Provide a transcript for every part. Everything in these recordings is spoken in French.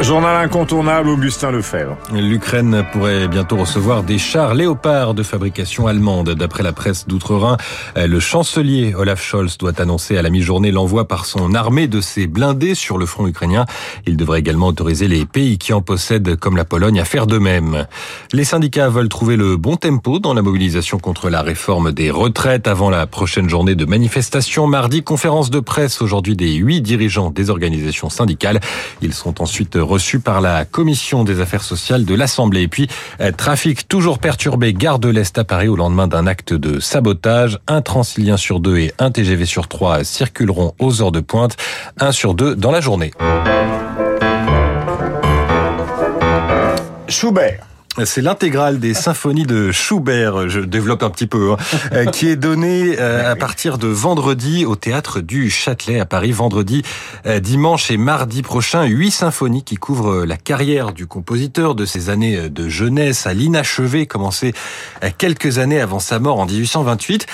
Journal incontournable, Augustin Lefebvre. L'Ukraine pourrait bientôt recevoir des chars léopards de fabrication allemande. D'après la presse d'outre-Rhin, le chancelier Olaf Scholz doit annoncer à la mi-journée l'envoi par son armée de ses blindés sur le front ukrainien. Il devrait également autoriser les pays qui en possèdent, comme la Pologne, à faire de même. Les syndicats veulent trouver le bon tempo dans la mobilisation contre la réforme des retraites avant la prochaine journée de manifestation. Mardi, conférence de presse aujourd'hui des huit dirigeants des organisations syndicales. Ils seront ensuite reçu par la Commission des affaires sociales de l'Assemblée. Et puis, euh, trafic toujours perturbé, gare de l'Est à Paris au lendemain d'un acte de sabotage. Un Transilien sur deux et un TGV sur trois circuleront aux heures de pointe, un sur deux dans la journée. Schubert. C'est l'intégrale des symphonies de Schubert, je développe un petit peu, hein, euh, qui est donnée euh, à partir de vendredi au théâtre du Châtelet à Paris, vendredi, euh, dimanche et mardi prochain. Huit symphonies qui couvrent la carrière du compositeur de ses années de jeunesse à l'inachevé, commencé quelques années avant sa mort en 1828.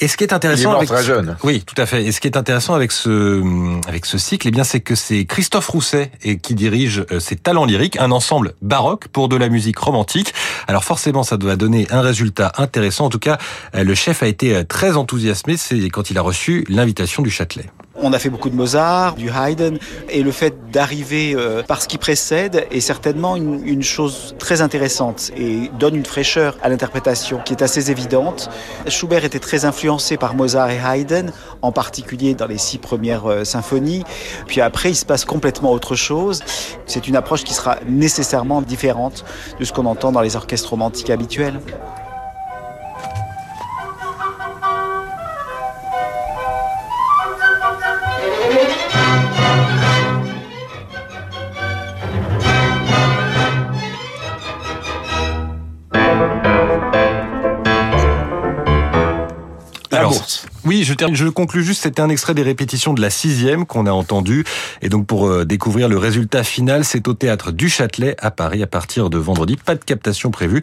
Et ce qui est intéressant avec très jeune. Oui, tout à fait. Et ce qui est intéressant avec ce avec ce cycle, eh bien, c'est que c'est Christophe Rousset et qui dirige ses talents lyriques, un ensemble baroque pour de la musique romantique. Alors forcément, ça doit donner un résultat intéressant. En tout cas, le chef a été très enthousiasmé. C'est quand il a reçu l'invitation du Châtelet. On a fait beaucoup de Mozart, du Haydn, et le fait d'arriver euh, par ce qui précède est certainement une, chose très intéressante et donne une fraîcheur à l'interprétation qui est assez évidente. Schubert était très influencé par Mozart et Haydn, en particulier dans les six premières euh, symphonies. Puis après, il se passe complètement autre chose. C'est une approche qui sera nécessairement différente de ce qu'on entend dans les orchestres romantiques habituels. Alors, oui, je, termine, je conclus juste, c'était un extrait des répétitions de la sixième qu'on a entendu. Et donc pour euh, découvrir le résultat final, c'est au théâtre du Châtelet à Paris à partir de vendredi. Pas de captation prévue.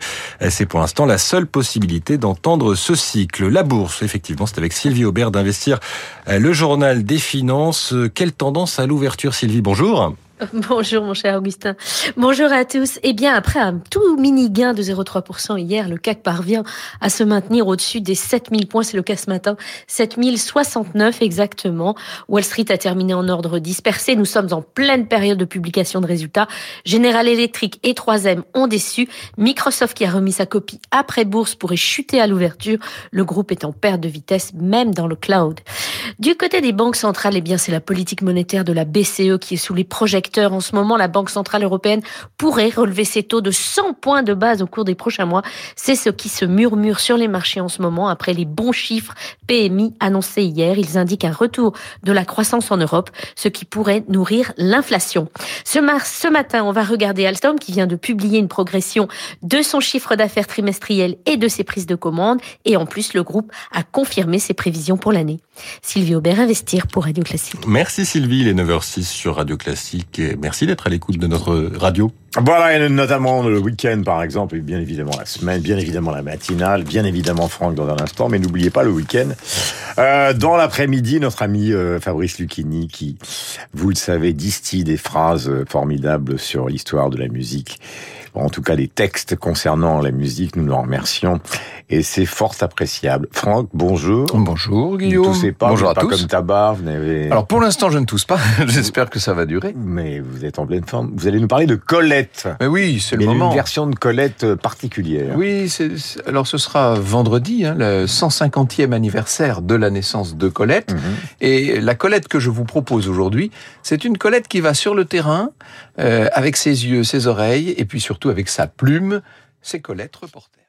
C'est pour l'instant la seule possibilité d'entendre ce cycle. La bourse, effectivement, c'est avec Sylvie Aubert d'investir le journal des finances. Quelle tendance à l'ouverture, Sylvie? Bonjour. Bonjour mon cher Augustin. Bonjour à tous. Eh bien, après un tout mini gain de 0,3% hier, le CAC parvient à se maintenir au-dessus des 7000 points. C'est le cas ce matin. 7069 exactement. Wall Street a terminé en ordre dispersé. Nous sommes en pleine période de publication de résultats. General Electric et 3M ont déçu. Microsoft qui a remis sa copie après bourse pourrait chuter à l'ouverture. Le groupe est en perte de vitesse, même dans le cloud. Du côté des banques centrales, eh bien, c'est la politique monétaire de la BCE qui est sous les projets en ce moment, la Banque Centrale Européenne pourrait relever ses taux de 100 points de base au cours des prochains mois. C'est ce qui se murmure sur les marchés en ce moment après les bons chiffres PMI annoncés hier. Ils indiquent un retour de la croissance en Europe, ce qui pourrait nourrir l'inflation. Ce, matin, on va regarder Alstom qui vient de publier une progression de son chiffre d'affaires trimestriel et de ses prises de commandes. Et en plus, le groupe a confirmé ses prévisions pour l'année. Sylvie Aubert, Investir pour Radio Classique. Merci Sylvie, il est 9h06 sur Radio Classique. Merci d'être à l'écoute de notre radio. Voilà, et notamment le week-end par exemple, et bien évidemment la semaine, bien évidemment la matinale, bien évidemment Franck dans un instant, mais n'oubliez pas le week-end. Euh, dans l'après-midi, notre ami euh, Fabrice Lucchini qui, vous le savez, distille des phrases formidables sur l'histoire de la musique en tout cas des textes concernant la musique, nous le remercions et c'est fort appréciable. Franck, bonjour. Bonjour Guillaume. Ne toussez pas, bonjour à pas tous. comme tabac, vous n'avez... Alors pour l'instant je ne tousse pas, j'espère que ça va durer. Mais vous êtes en pleine forme. Vous allez nous parler de Colette. Mais oui, c'est le moment. une version de Colette particulière. Oui, alors ce sera vendredi, hein, le 150e anniversaire de la naissance de Colette. Mhm. Et la Colette que je vous propose aujourd'hui, c'est une Colette qui va sur le terrain, euh, avec ses yeux, ses oreilles, et puis surtout avec sa plume, c'est Colette reporter.